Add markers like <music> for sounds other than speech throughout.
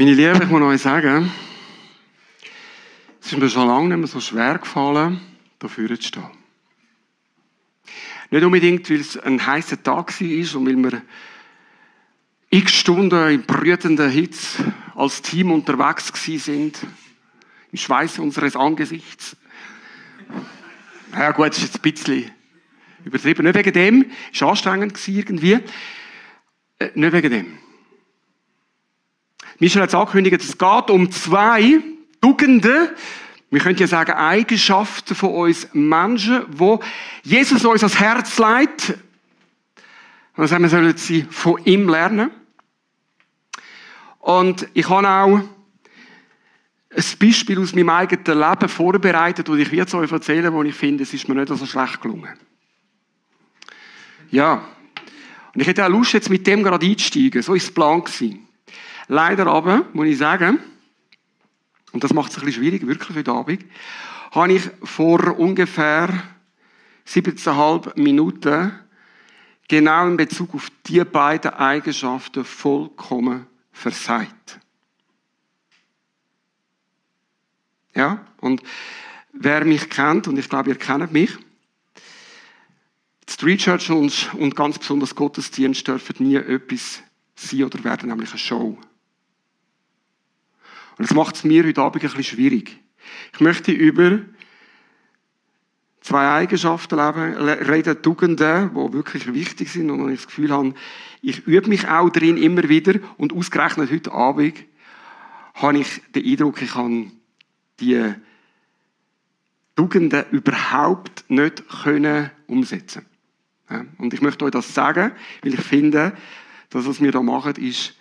Meine Lieben, ich muss euch sagen, es ist mir schon lange nicht mehr so schwer gefallen, dafür zu stehen. Nicht unbedingt, weil es ein heißer Tag war und weil wir x Stunden in brütender Hitze als Team unterwegs sind, im Schweiß unseres Angesichts. Ja gut, das ist jetzt ein bisschen übertrieben. Nicht wegen dem, es war anstrengend irgendwie. Äh, nicht wegen dem. Michel hat es angekündigt, es geht um zwei Tugenden, wir könnten ja sagen Eigenschaften von uns Menschen, wo Jesus uns ans Herz legt. Und sagen wir sollen sie von ihm lernen. Und ich habe auch ein Beispiel aus meinem eigenen Leben vorbereitet, das ich jetzt euch erzählen wo ich finde, es ist mir nicht so schlecht gelungen. Ja. Und ich hätte auch Lust, jetzt mit dem gerade einzusteigen. So war es Plan gewesen. Leider aber, muss ich sagen, und das macht es ein bisschen schwierig, wirklich heute Abend, habe ich vor ungefähr 17,5 Minuten genau in Bezug auf die beiden Eigenschaften vollkommen versagt. Ja, und wer mich kennt, und ich glaube, ihr kennt mich, Street Church und, und ganz besonders Gottesdienst dürfen nie etwas sein oder werden, nämlich eine Show. Und das macht es mir heute Abend ein bisschen schwierig. Ich möchte über zwei Eigenschaften reden, Tugenden, die wirklich wichtig sind und ich das Gefühl habe, ich übe mich auch darin immer wieder und ausgerechnet heute Abend habe ich den Eindruck, ich kann die Tugenden überhaupt nicht können umsetzen. Und ich möchte euch das sagen, weil ich finde, dass was wir da machen, ist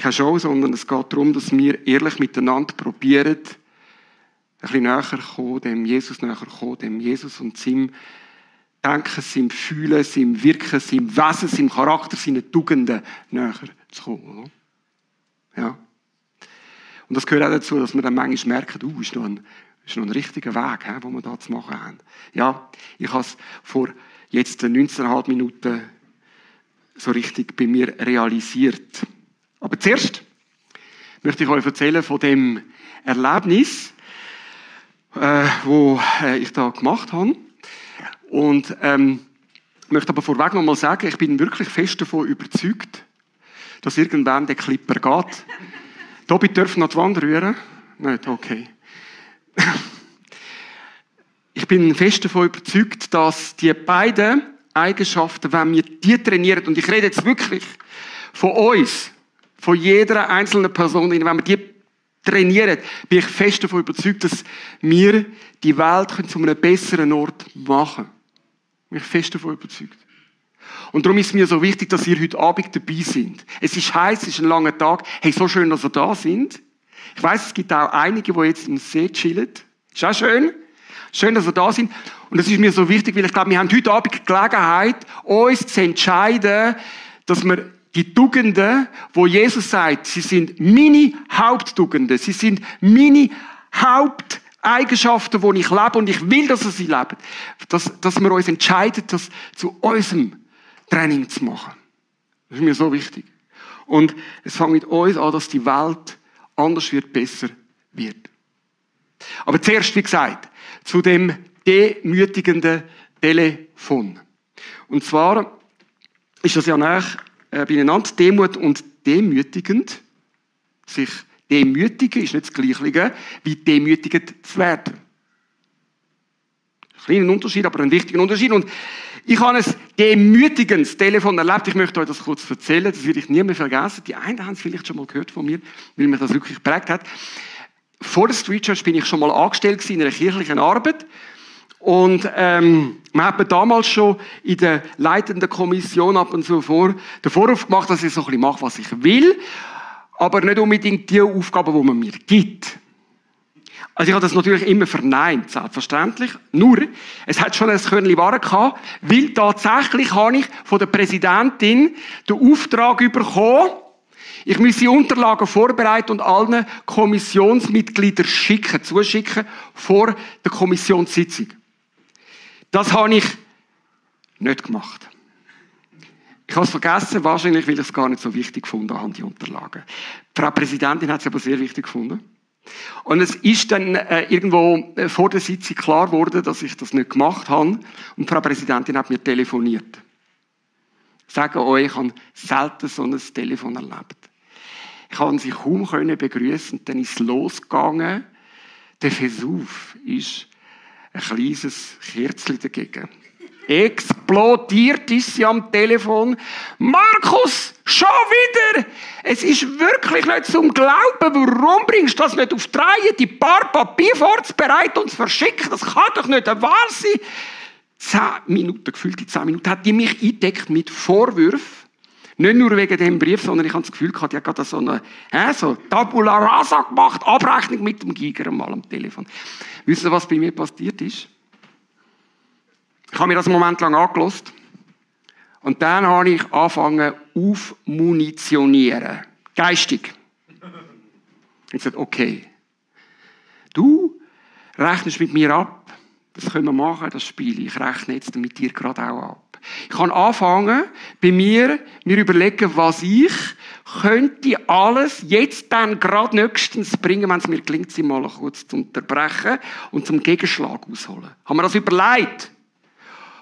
keine Show, sondern es geht darum, dass wir ehrlich miteinander probieren, ein bisschen näher kommen, dem Jesus näher kommen, dem Jesus und seinem Denken, seinem Fühlen, seinem Wirken, seinem Wesen, seinem Charakter, seinen Tugenden näher zu kommen. Ja. Und das gehört auch dazu, dass wir dann manchmal merken, uh, ist noch ein, ist noch ein richtiger Weg, wo wir da zu machen haben. Ja, ich habe es vor jetzt 19,5 Minuten so richtig bei mir realisiert. Aber zuerst möchte ich euch erzählen von dem Erlebnis, äh, wo äh, ich da gemacht habe. Und ähm, möchte aber vorweg noch mal sagen, ich bin wirklich fest davon überzeugt, dass irgendwann der Clipper geht. Tobi dürfen noch die Wand rühren? Nicht, okay. Ich bin fest davon überzeugt, dass die beiden Eigenschaften, wenn wir die trainieren, und ich rede jetzt wirklich von uns, von jeder einzelnen Person, wenn wir die trainieren, bin ich fest davon überzeugt, dass wir die Welt zu einem besseren Ort machen können. Bin ich fest davon überzeugt. Und darum ist es mir so wichtig, dass ihr heute Abend dabei sind. Es ist heiß, es ist ein langer Tag. Hey, so schön, dass ihr da sind. Ich weiß, es gibt auch einige, die jetzt im See chillen. Ist auch schön. Schön, dass ihr da sind. Und das ist mir so wichtig, weil ich glaube, wir haben heute Abend die Gelegenheit, uns zu entscheiden, dass wir die Tugenden, wo Jesus sagt, sie sind meine Haupttugenden, sie sind meine Haupteigenschaften, wo ich lebe und ich will, dass sie leben, dass, dass wir uns entscheiden, das zu unserem Training zu machen. Das ist mir so wichtig. Und es fängt mit uns an, dass die Welt anders wird, besser wird. Aber zuerst, wie gesagt, zu dem demütigenden Telefon. Und zwar ist das ja nach äh, beieinander. Demut und demütigend. Sich demütigen ist nicht das Gleiche wie demütigend zu werden. Ein kleiner Unterschied, aber ein wichtiger Unterschied. Und ich habe ein demütigendes Telefon erlebt. Ich möchte euch das kurz erzählen. Das werde ich nie mehr vergessen. Die einen haben es vielleicht schon mal gehört von mir, weil mich das wirklich geprägt hat. Vor der Street Church bin ich schon mal angestellt in einer kirchlichen Arbeit. Und ähm, hat mir damals schon in der leitenden Kommission ab und zu vor, den Vorwurf gemacht, dass ich so ein bisschen mache, was ich will, aber nicht unbedingt die Aufgaben, die man mir gibt. Also ich habe das natürlich immer verneint, selbstverständlich. Nur, es hat schon ein Körnchen Ware gehabt, weil tatsächlich habe ich von der Präsidentin den Auftrag bekommen, ich muss die Unterlagen vorbereiten und allen Kommissionsmitgliedern schicken, zuschicken vor der Kommissionssitzung. Das habe ich nicht gemacht. Ich habe es vergessen, wahrscheinlich, weil ich es gar nicht so wichtig gefunden habe, die Unterlagen. Die Frau Präsidentin hat es aber sehr wichtig gefunden. Und es ist dann äh, irgendwo äh, vor der Sitzung klar geworden, dass ich das nicht gemacht habe. Und die Frau Präsidentin hat mir telefoniert. Ich sage euch, ich habe selten so ein Telefon erlebt. Ich konnte sie kaum begrüßen, dann ist es losgegangen. Der Vesuv ist ein kleines Kerzchen dagegen. Explodiert ist sie am Telefon. Markus, schon wieder! Es ist wirklich nicht zum Glauben. Warum bringst du das nicht auf die? Die paar Papier vorzubereiten und zu verschicken, das kann doch nicht wahr sein. Zehn Minuten, gefühlte zehn Minuten, hat die mich eingedeckt mit Vorwürfen. Nicht nur wegen dem Brief, sondern ich habe das Gefühl gehabt, die hat gerade so eine, äh, so Tabula Rasa gemacht, Abrechnung mit dem Giger mal am Telefon. Wisst ihr, was bei mir passiert ist? Ich habe mir das einen Moment lang angelost. Und dann habe ich angefangen aufmunitionieren. Geistig. Ich sagte, okay. Du rechnest mit mir ab. Das können wir machen, das Spiel. Ich rechne jetzt mit dir gerade auch ab. Ich kann anfangen, bei mir, mir überlegen, was ich könnte alles jetzt dann gerade nächstens bringen, wenn es mir gelingt, sie mal kurz zu unterbrechen und zum Gegenschlag ausholen. Haben wir das überlegt?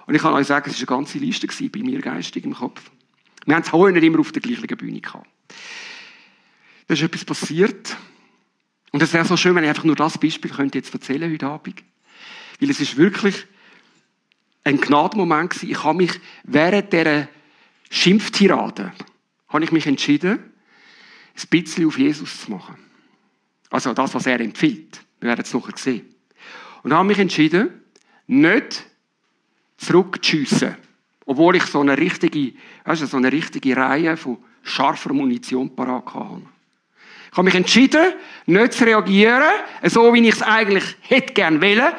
Und ich kann euch sagen, es war eine ganze Liste bei mir geistig im Kopf. Wir haben heute nicht immer auf der gleichen Bühne gehabt. Da ist etwas passiert. Und es wäre so schön, wenn ich einfach nur das Beispiel könnte jetzt erzählen heute Abend. Weil es ist wirklich ein Gnadenmoment gewesen. Ich habe mich während dieser Schimpftirade habe ich mich entschieden, ein bisschen auf Jesus zu machen. Also das, was er empfiehlt. Wir werden es nachher sehen. Und habe mich entschieden, nicht zurückzuschiessen. Obwohl ich so eine richtige, weißt du, so eine richtige Reihe von scharfer Munition parat hatte. Ich habe mich entschieden, nicht zu reagieren, so wie ich es eigentlich hätte gern wollen,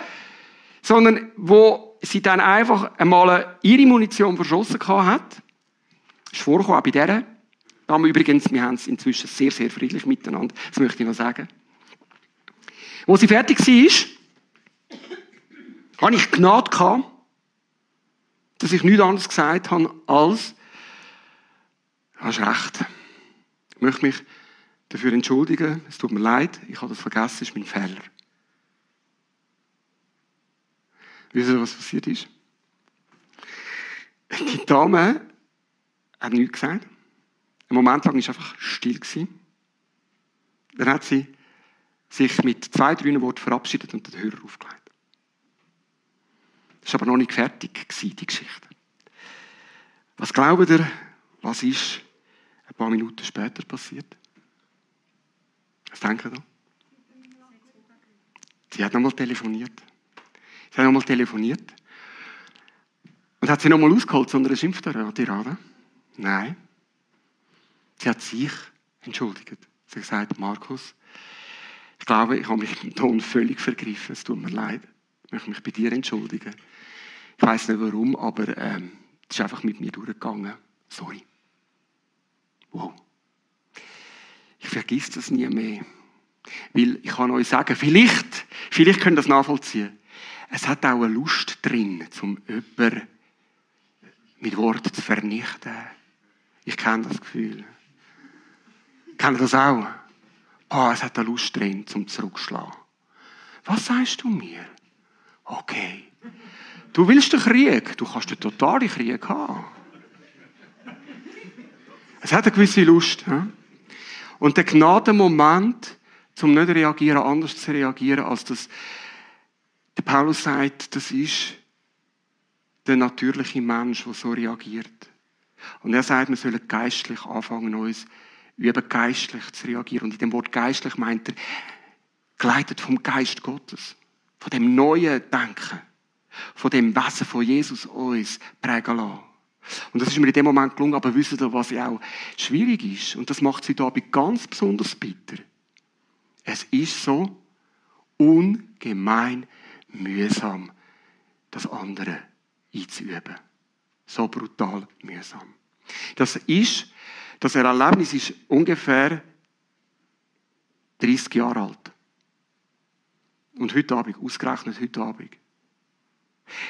sondern wo sie dann einfach einmal ihre Munition verschossen hat. Das ist vorgekommen, auch bei dieser Dame übrigens, wir haben es inzwischen sehr, sehr friedlich miteinander, das möchte ich noch sagen. Wo sie fertig war, habe ich Gnade gehabt, dass ich nichts anderes gesagt habe, als, du hast recht. Ich möchte mich dafür entschuldigen, es tut mir leid, ich habe das vergessen, es ist mein Fehler. Wisst ihr, was passiert ist? Die Dame hat nichts gesagt. Ein Moment lang war einfach still. Dann hat sie sich mit zwei, drei Worten verabschiedet und den Hörer aufgelegt. Das war aber noch nicht fertig, die Geschichte. Was glaubt ihr, was ist ein paar Minuten später passiert? Was denkt ihr? Sie hat nochmal telefoniert. Sie hat nochmal telefoniert. Und hat sie nochmal ausgeholt, sondern schimpft er Tirade? Nein. Sie hat sich entschuldigt. Sie hat gesagt, Markus, ich glaube, ich habe mich im Ton völlig vergriffen. Es tut mir leid. Ich möchte mich bei dir entschuldigen. Ich weiß nicht warum, aber ähm, es ist einfach mit mir durchgegangen. Sorry. Wow. Ich vergiss das nie mehr. Weil ich kann euch sagen, vielleicht, vielleicht könnt ihr das nachvollziehen es hat auch eine Lust drin, zum jemanden mit Worten zu vernichten. Ich kenne das Gefühl. Kennt ihr das auch? Oh, es hat eine Lust drin, zum zurückschlagen. Was sagst du mir? Okay. Du willst den Krieg. Du kannst den totalen Krieg haben. Es hat eine gewisse Lust. Und der Gnadenmoment, zum nicht reagieren, anders zu reagieren, als das der Paulus sagt, das ist der natürliche Mensch, der so reagiert. Und er sagt, wir sollen geistlich anfangen, uns üben, geistlich zu reagieren. Und in dem Wort geistlich meint er, geleitet vom Geist Gottes, von dem neuen Denken, von dem Wesen von Jesus uns prägen lassen. Und das ist mir in dem Moment gelungen, aber wisst ihr, was ja auch schwierig ist? Und das macht sie da ganz besonders bitter. Es ist so ungemein mühsam, das andere einzuüben. So brutal mühsam. Das ist, das Erlebnis ist ungefähr 30 Jahre alt. Und heute Abend, ausgerechnet heute Abend,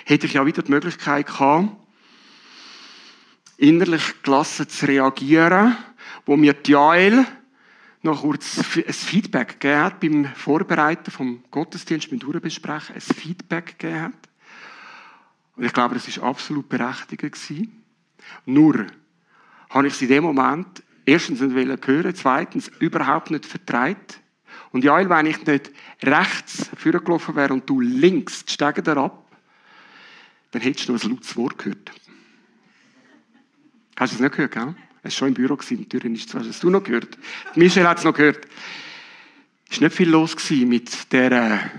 hätte ich ja wieder die Möglichkeit gehabt, innerlich gelassen zu reagieren, wo mir Jael noch kurz ein Feedback gegeben hat beim Vorbereiten vom Gottesdienst, beim Durchbesprechen, ein Feedback gegeben hat. Und ich glaube, das war absolut berechtigt gewesen. Nur habe ich sie in dem Moment erstens nicht hören, zweitens überhaupt nicht vertreibt. Und ja, wenn ich nicht rechts vorgelaufen wäre und du links die Stege ab, dann hättest du noch ein lautes Wort gehört. Hast du es nicht gehört, gell? Es war schon im Büro, die Türen ist zu. Hast du noch gehört? Michel hat es noch gehört. Es war nicht viel los mit dieser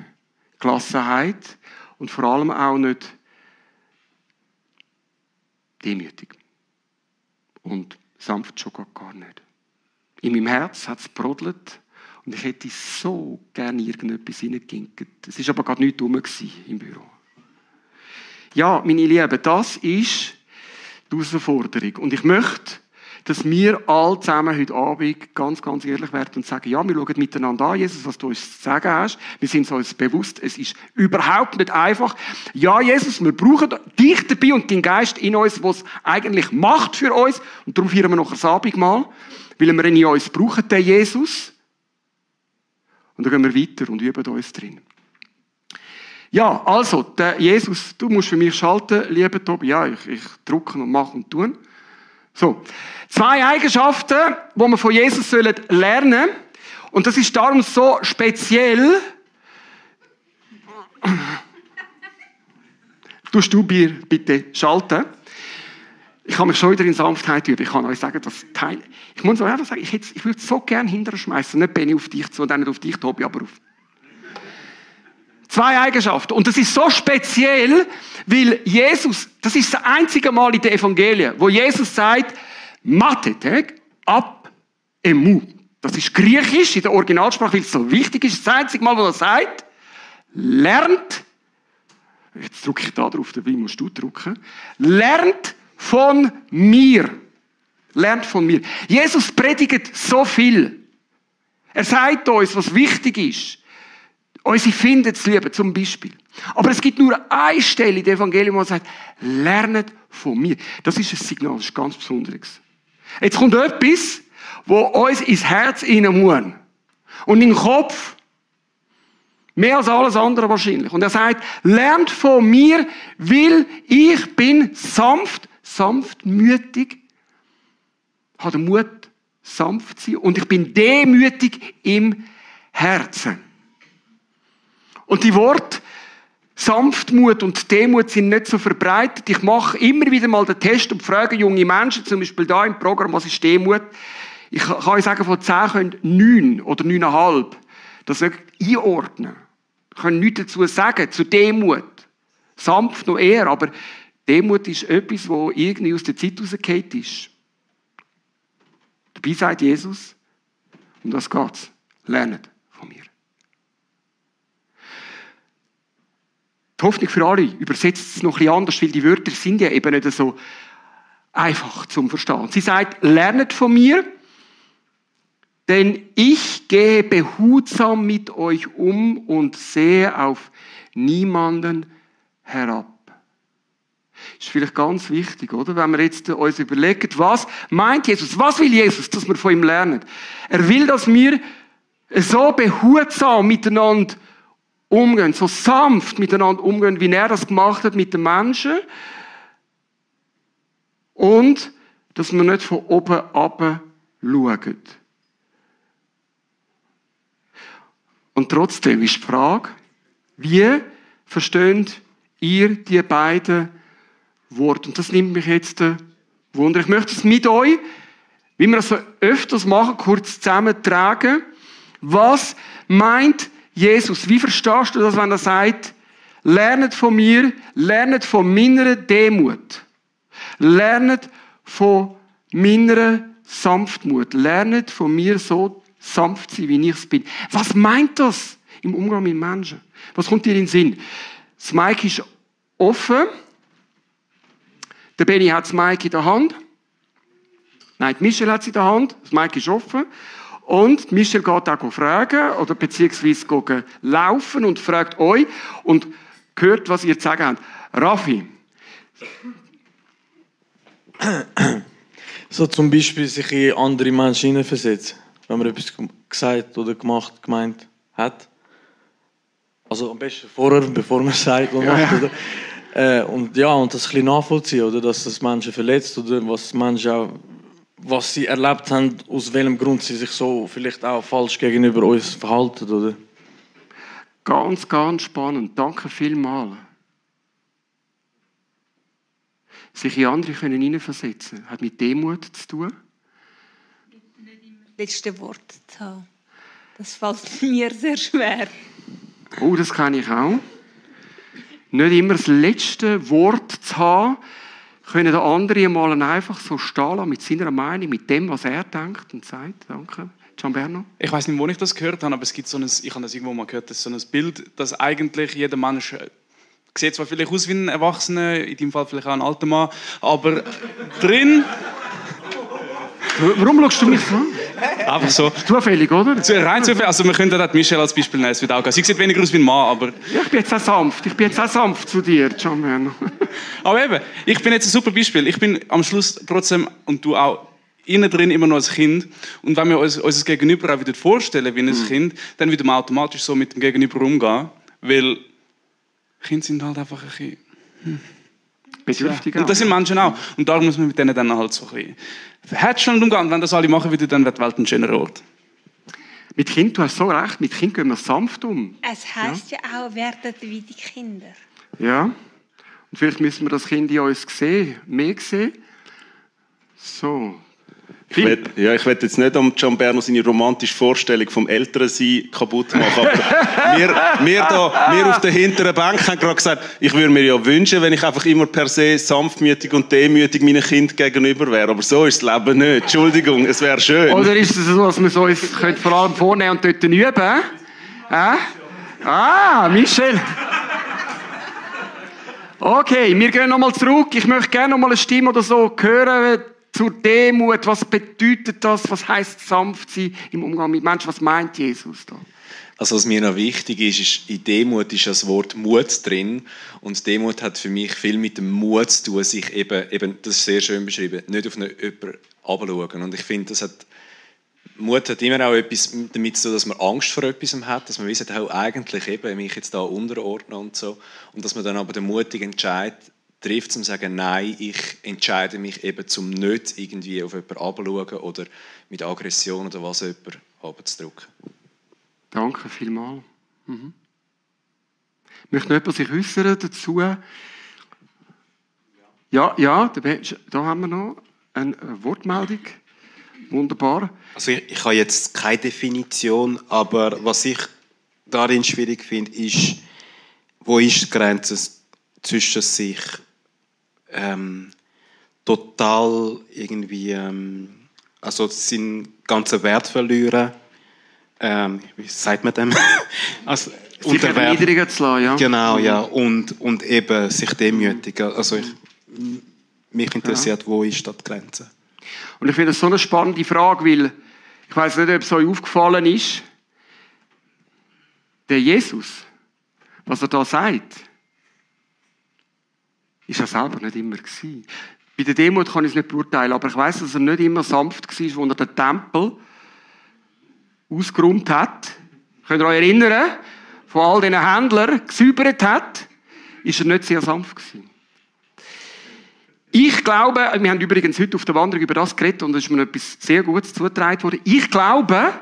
Gelassenheit und vor allem auch nicht demütig. Und sanft schon gar nicht. In meinem Herz hat es brodelt und ich hätte so gerne irgendetwas reingeginkt. Es war aber gerade nicht dumm im Büro. Ja, meine Lieben, das ist die Herausforderung. Und ich möchte dass wir alle zusammen heute Abend ganz, ganz ehrlich werden und sagen, ja, wir schauen miteinander an, Jesus, was du uns zu sagen hast. Wir sind uns bewusst, es ist überhaupt nicht einfach. Ja, Jesus, wir brauchen dich dabei und den Geist in uns, was eigentlich macht für uns. Und darum feiern wir noch ein Abendmahl, weil wir ihn in uns brauchen, den Jesus. Und dann gehen wir weiter und üben uns drin. Ja, also, der Jesus, du musst für mich schalten, lieber Tobi. Ja, ich, ich drucken und machen und tun. So. Zwei Eigenschaften, wo wir von Jesus lernen sollen. Und das ist darum so speziell. Tust du Bier bitte schalten? Ich kann mich schon wieder in Sanftheit üben. Ich kann euch sagen, das Teil, ich muss euch einfach sagen, ich, ich würde so gerne hinterher schmeißen. Nicht Benny auf dich zu, und nicht auf dich, Tobi, aber auf. Zwei Eigenschaften. Und das ist so speziell, weil Jesus, das ist das einzige Mal in den Evangelien, wo Jesus sagt, Mathetek ab emu. Das ist griechisch in der Originalsprache, weil es so wichtig ist. Das einzige Mal, wo er sagt, lernt, jetzt drücke ich da drauf, dabei musst du drücken, lernt von mir. Lernt von mir. Jesus predigt so viel. Er sagt uns, was wichtig ist. Unsere Findensliebe zum Beispiel. Aber es gibt nur eine Stelle in dem Evangelium, wo er sagt, lernet von mir. Das ist ein Signal, das ist ganz Besonderes. Jetzt kommt etwas, wo uns ins Herz muss. Und den Kopf. Mehr als alles andere wahrscheinlich. Und er sagt, lernt von mir, weil ich bin sanft, sanftmütig, habe den Mut, sanft zu sein und ich bin demütig im Herzen. Und die Worte Sanftmut und Demut sind nicht so verbreitet. Ich mache immer wieder mal den Test und frage junge Menschen, zum Beispiel da im Programm, was ist Demut? Ich kann euch sagen, von 10 können 9 oder 9,5 das einordnen. Ich kann nichts dazu sagen, zu Demut. Sanft noch eher, aber Demut ist etwas, wo irgendwie aus der Zeit rausgefallen ist. Dabei sagt Jesus, um das geht's. Lernt von mir. Die Hoffnung für alle übersetzt es noch ein bisschen anders, weil die Wörter sind ja eben nicht so einfach zum Verstehen. Sie sagt, lernet von mir, denn ich gehe behutsam mit euch um und sehe auf niemanden herab. Das ist vielleicht ganz wichtig, oder? Wenn wir jetzt uns überlegen, was meint Jesus? Was will Jesus, dass wir von ihm lernen? Er will, dass wir so behutsam miteinander umgehen, so sanft miteinander umgehen, wie er das gemacht hat mit den Menschen. Und, dass wir nicht von oben ab schauen. Und trotzdem ist die Frage, wie versteht ihr die beiden Worte? Und das nimmt mich jetzt Wunder. Ich möchte es mit euch, wie wir das so öfters machen, kurz zusammentragen. Was meint Jesus. Wie verstehst du das, wenn er sagt, lernet von mir, lernet von meiner Demut, lernet von meiner Sanftmut, lernet von mir so sanft sein, wie ich es bin. Was meint das im Umgang mit Menschen? Was kommt dir in den Sinn? Das Mike ist offen. Der Benny hat das Mike in der Hand. Nein, die Michelle hat es in der Hand. Das Mike ist offen. Und Michel geht auch fragen oder beziehungsweise laufen und fragt euch und hört, was ihr zu sagen habt. Raffi, So zum Beispiel sich in andere Menschen hineinversetzen, wenn man etwas gesagt oder gemacht, gemeint hat. Also am besten vorher, bevor man es sagt und macht. Oder? Äh, und ja, und das ein bisschen nachvollziehen, oder? dass das Menschen verletzt oder was Menschen auch, was sie erlebt haben, aus welchem Grund sie sich so vielleicht auch falsch gegenüber uns verhalten, oder? Ganz, ganz spannend. Danke vielmals. Sich in andere können hineinversetzen hat mit Demut zu tun. Nicht immer das letzte Wort zu haben. Das fällt <laughs> mir sehr schwer. Oh, das kenne ich auch. Nicht immer das letzte Wort zu haben, können der andere mal einfach so stehen lassen, mit seiner Meinung, mit dem, was er denkt und sagt. Danke. Gianberno? Ich weiß nicht, wo ich das gehört habe, aber es gibt so ein, ich habe das irgendwo mal gehört, das so ein Bild, dass eigentlich jeder Mensch sieht zwar vielleicht aus wie ein Erwachsener, in dem Fall vielleicht auch ein alter Mann, aber drin. Warum schaust du mich so? Einfach so. Zufällig, oder? Rein zufällig. Also wir könnten auch Michelle als Beispiel nehmen, es wird auch gehen. Sie sieht weniger aus wie ein Mann, aber... Ja, ich bin jetzt auch sanft. Ich bin jetzt auch sanft zu dir, Gianberno. aber eben, ich bin jetzt ein super Beispiel. Ich bin am Schluss trotzdem, und du auch, innen drin immer noch als Kind. Und wenn wir uns unser Gegenüber auch wieder vorstellen wie ein mhm. Kind, dann würde man automatisch so mit dem Gegenüber umgehen. Weil Kinder sind halt einfach ein bisschen... Hm. Bedürftig ja. Und das sind Menschen auch. Und darum muss man mit denen dann halt so ein bisschen herzschön umgehen. Wenn das alle machen würden, dann wird die Welt ein schöner Ort. Mit Kind, du hast so recht, mit Kind gehen wir sanft um. Es heißt ja, ja auch, werdet wie die Kinder. Ja. Und vielleicht müssen wir das Kind in uns sehen, mehr sehen. So, ich will, ja, ich will jetzt nicht am Gianberno seine romantische Vorstellung vom Älterensein kaputt machen, aber <laughs> wir, wir, da, wir auf der hinteren Bank haben gerade gesagt, ich würde mir ja wünschen, wenn ich einfach immer per se sanftmütig und demütig meinen Kind gegenüber wäre. Aber so ist das Leben nicht. Entschuldigung, es wäre schön. Oder ist es so, dass wir so uns vor allem vornehmen und dort üben? Äh? Ah, Michel. Okay, wir gehen nochmal zurück. Ich möchte gerne nochmal eine Stimme oder so hören zur Demut. Was bedeutet das? Was heißt sanft sein im Umgang mit Menschen? Was meint Jesus da? Also was mir noch wichtig ist, ist, in Demut ist das Wort Mut drin. Und Demut hat für mich viel mit dem Mut zu tun, sich eben, eben das ist sehr schön beschrieben, nicht auf jemanden abschauen. Und ich finde, das hat, Mut hat immer auch etwas damit zu tun, dass man Angst vor etwas hat, dass man weiß, auch eigentlich eben mich jetzt da unterordnen und so. Und dass man dann aber den mutigen Entscheid trifft, um zu sagen, nein, ich entscheide mich eben zum nicht irgendwie auf jemanden abzuschauen oder mit Aggression oder was jemanden abzudrücken. Danke vielmals. Mhm. Möchte noch jemand sich äußern dazu? Ja, ja, da haben wir noch eine Wortmeldung. Wunderbar. Also ich, ich habe jetzt keine Definition, aber was ich darin schwierig finde, ist, wo ist die Grenze zwischen sich ähm, total irgendwie, ähm, also seinen ganzen Wert verlieren. Ähm, wie sagt man dem? <laughs> also, sich erniedrigen zu lassen, ja. Genau, ja. Und, und eben sich demütigen. Also ich, mich interessiert, ja. wo ist die Grenze? Und ich finde das so eine spannende Frage, weil ich weiß nicht, ob es euch aufgefallen ist, der Jesus, was er da sagt, ist er selber nicht immer gewesen. Bei der Demut kann ich es nicht beurteilen, aber ich weiß, dass er nicht immer sanft war, als er den Tempel ausgeräumt hat. Könnt ihr euch erinnern? Von all diesen Händlern gesäubert hat, ist er nicht sehr sanft gewesen. Ich glaube, wir haben übrigens heute auf der Wanderung über das geredet und es ist mir etwas sehr Gutes zugetragen worden. Ich glaube,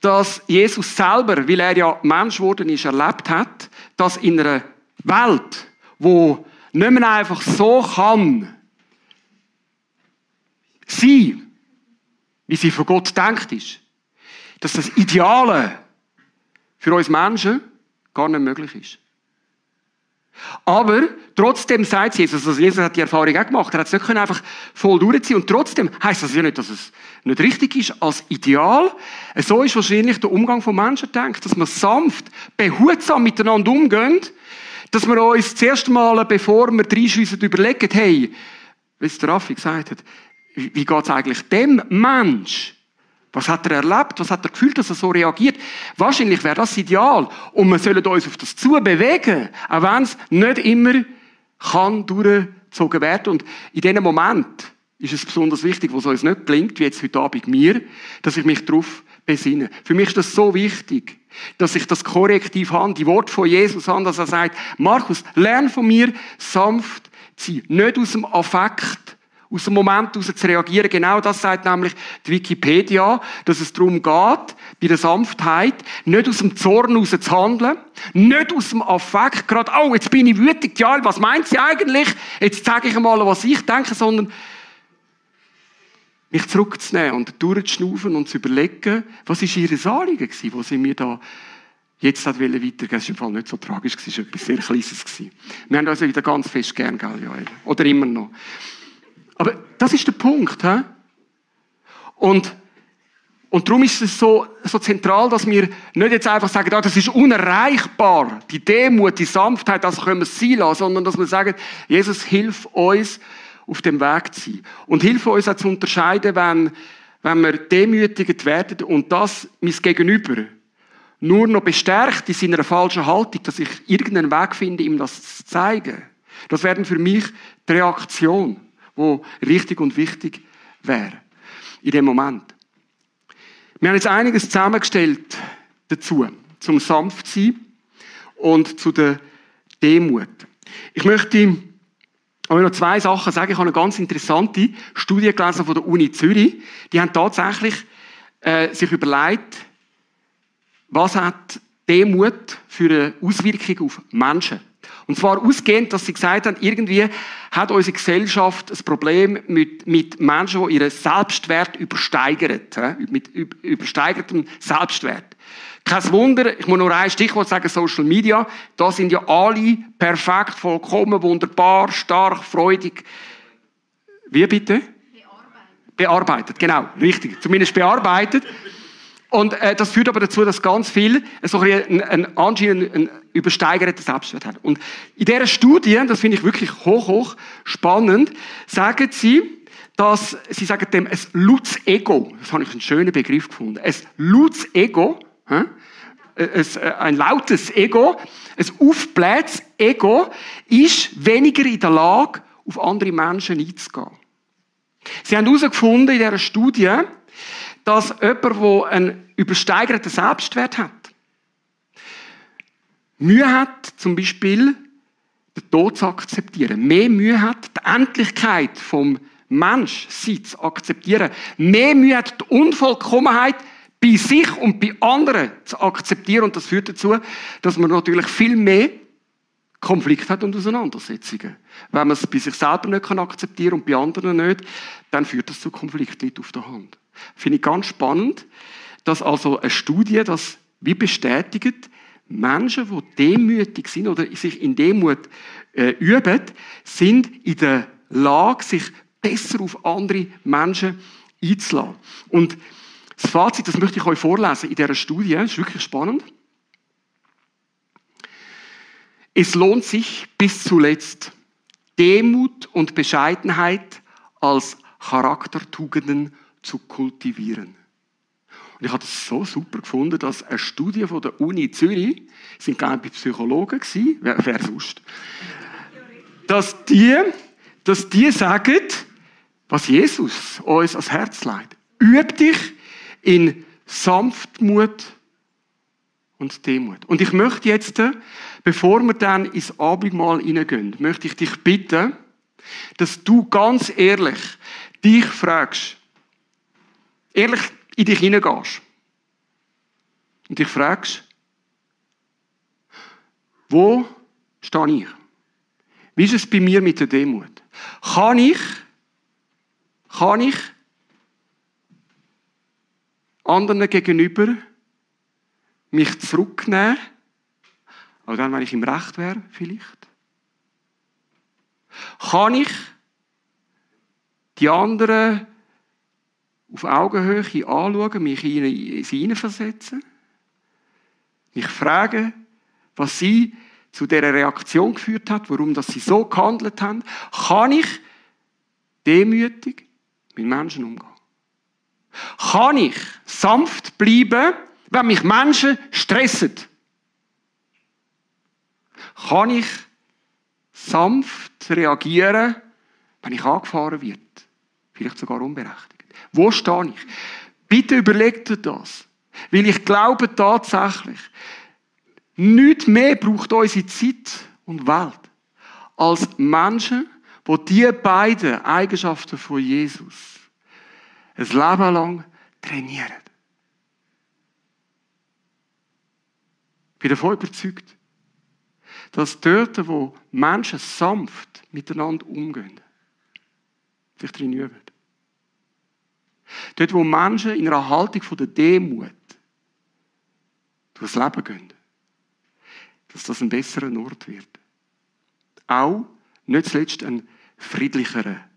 dass Jesus selber, weil er ja Mensch geworden ist, erlebt hat, dass in einer Welt, wo nicht mehr einfach so kann sein, wie sie von Gott denkt ist, dass das Ideale für uns Menschen gar nicht möglich ist. Aber trotzdem sagt Jesus, also Jesus hat die Erfahrung auch gemacht, er hat es nicht einfach voll durchziehen und trotzdem heißt das ja nicht, dass es nicht richtig ist als Ideal. So ist wahrscheinlich der Umgang von Menschen denkt, dass man sanft, behutsam miteinander umgeht dass wir uns das erste Mal, bevor wir reinschiessen, überlegen, hey, wie es der Raffi gesagt hat, wie geht es eigentlich dem Mensch? Was hat er erlebt? Was hat er gefühlt, dass er so reagiert? Wahrscheinlich wäre das ideal. Und wir sollen uns auf das zu bewegen, auch wenn es nicht immer kann durch angezogen werden. Und in diesem Moment ist es besonders wichtig, wo es uns nicht gelingt, wie jetzt heute Abend mir, dass ich mich darauf besinne. Für mich ist das so wichtig, dass ich das Korrektiv habe, die Worte von Jesus habe, dass er sagt, Markus, lern von mir sanft zu sein. Nicht aus dem Affekt, aus dem Moment heraus zu reagieren. Genau das sagt nämlich die Wikipedia, dass es darum geht, bei der Sanftheit, nicht aus dem Zorn heraus zu handeln, nicht aus dem Affekt, gerade, oh, jetzt bin ich wütend, ja, was meint sie eigentlich? Jetzt zeige ich mal, was ich denke, sondern mich zurückzunehmen und durchzuschnaufen und zu überlegen, was ist ihr Anliegen gewesen, wo sie mir da jetzt hat weitergeben Es war im Fall nicht so tragisch, es war etwas sehr Kleines. Gewesen. Wir haben also wieder ganz fest gern, gell, ja, oder immer noch. Aber das ist der Punkt. He? Und, und darum ist es so, so zentral, dass wir nicht jetzt einfach sagen, ah, das ist unerreichbar, die Demut, die Sanftheit, das können wir sein lassen, sondern dass wir sagen, Jesus, hilf uns, auf dem Weg zu sein. Und hilf uns auch zu unterscheiden, wenn, wenn wir demütigend werden und das mein Gegenüber nur noch bestärkt in seiner falschen Haltung, dass ich irgendeinen Weg finde, ihm das zu zeigen. Das wäre für mich die Reaktion, wo richtig und wichtig wäre in dem Moment. Wir haben jetzt einiges zusammengestellt dazu, zum Sanftsein und zu der Demut. Ich möchte aber noch zwei Sachen sagen. Ich habe eine ganz interessante Studie gelesen von der Uni Zürich. Die haben tatsächlich äh, sich überlegt, was hat Demut für eine Auswirkung auf Menschen. Und zwar ausgehend, dass sie gesagt haben, irgendwie hat unsere Gesellschaft ein Problem mit, mit Menschen, die ihren Selbstwert übersteigern. Mit übersteigertem Selbstwert. Kein Wunder, ich muss nur ein Stichwort sagen, Social Media. Da sind ja alle perfekt, vollkommen, wunderbar, stark, freudig. Wie bitte? Bearbeitet. Bearbeitet, genau, richtig. Zumindest bearbeitet. Und äh, das führt aber dazu, dass ganz viel so ein, ein, anscheinend ein übersteigerten Selbstwert hat. Und in dieser Studie, das finde ich wirklich hoch, hoch spannend, sagen sie, dass sie sagen dem ein Lutz Ego. Das habe ich einen schönen Begriff gefunden. Ein Lutz Ego äh, ein lautes Ego, ein aufblähtes Ego, ist weniger in der Lage, auf andere Menschen einzugehen. Sie haben herausgefunden in dieser Studie, dass jemand, der einen übersteigerten Selbstwert hat, Mühe hat, zum Beispiel den Tod zu akzeptieren, mehr Mühe hat, die Endlichkeit vom Menschsein zu akzeptieren, mehr Mühe hat, die Unvollkommenheit bei sich und bei anderen zu akzeptieren. Und das führt dazu, dass man natürlich viel mehr Konflikt hat und Auseinandersetzungen. Wenn man es bei sich selber nicht akzeptieren kann und bei anderen nicht, dann führt das zu Konflikten auf der Hand. Finde ich ganz spannend, dass also eine Studie das wie bestätigt, Menschen, die demütig sind oder sich in Demut äh, üben, sind in der Lage, sich besser auf andere Menschen einzulassen. Und das Fazit, das möchte ich euch vorlesen in dieser Studie, das ist wirklich spannend. Es lohnt sich bis zuletzt, Demut und Bescheidenheit als Charaktertugenden zu kultivieren. Und ich habe das so super gefunden, dass eine Studie von der Uni Zürich, sind glaube ich Psychologen gewesen, wer, wer sonst, dass die, dass die sagen, was Jesus uns ans Herz legt. Üb dich in Sanftmut und Demut. Und ich möchte jetzt, bevor wir dann ins Abendmahl hineingehen, möchte ich dich bitten, dass du ganz ehrlich dich fragst, ehrlich in dich hineingehst und dich fragst, wo stehe ich? Wie ist es bei mir mit der Demut? Kann ich, kann ich anderen gegenüber mich zurücknehmen, auch dann, wenn ich im Recht wäre, vielleicht? Kann ich die anderen auf Augenhöhe anschauen, mich in sie hineinversetzen? Mich fragen, was sie zu dieser Reaktion geführt hat, warum dass sie so gehandelt haben? Kann ich demütig mit Menschen umgehen? Kann ich sanft bleiben, wenn mich Menschen stressen? Kann ich sanft reagieren, wenn ich angefahren wird. Vielleicht sogar unberechtigt. Wo stehe ich? Bitte überlegt euch das. Weil ich glaube tatsächlich, nichts mehr braucht unsere Zeit und Welt als Menschen, die diese beiden Eigenschaften von Jesus ein Leben lang trainieren. Ich bin davon überzeugt, dass dort, wo Menschen sanft miteinander umgehen, sich drin üben. Dort, wo Menschen in einer Haltung der Demut durchs Leben gehen, dass das ein besserer Ort wird. Auch, nicht zuletzt, ein friedlicherer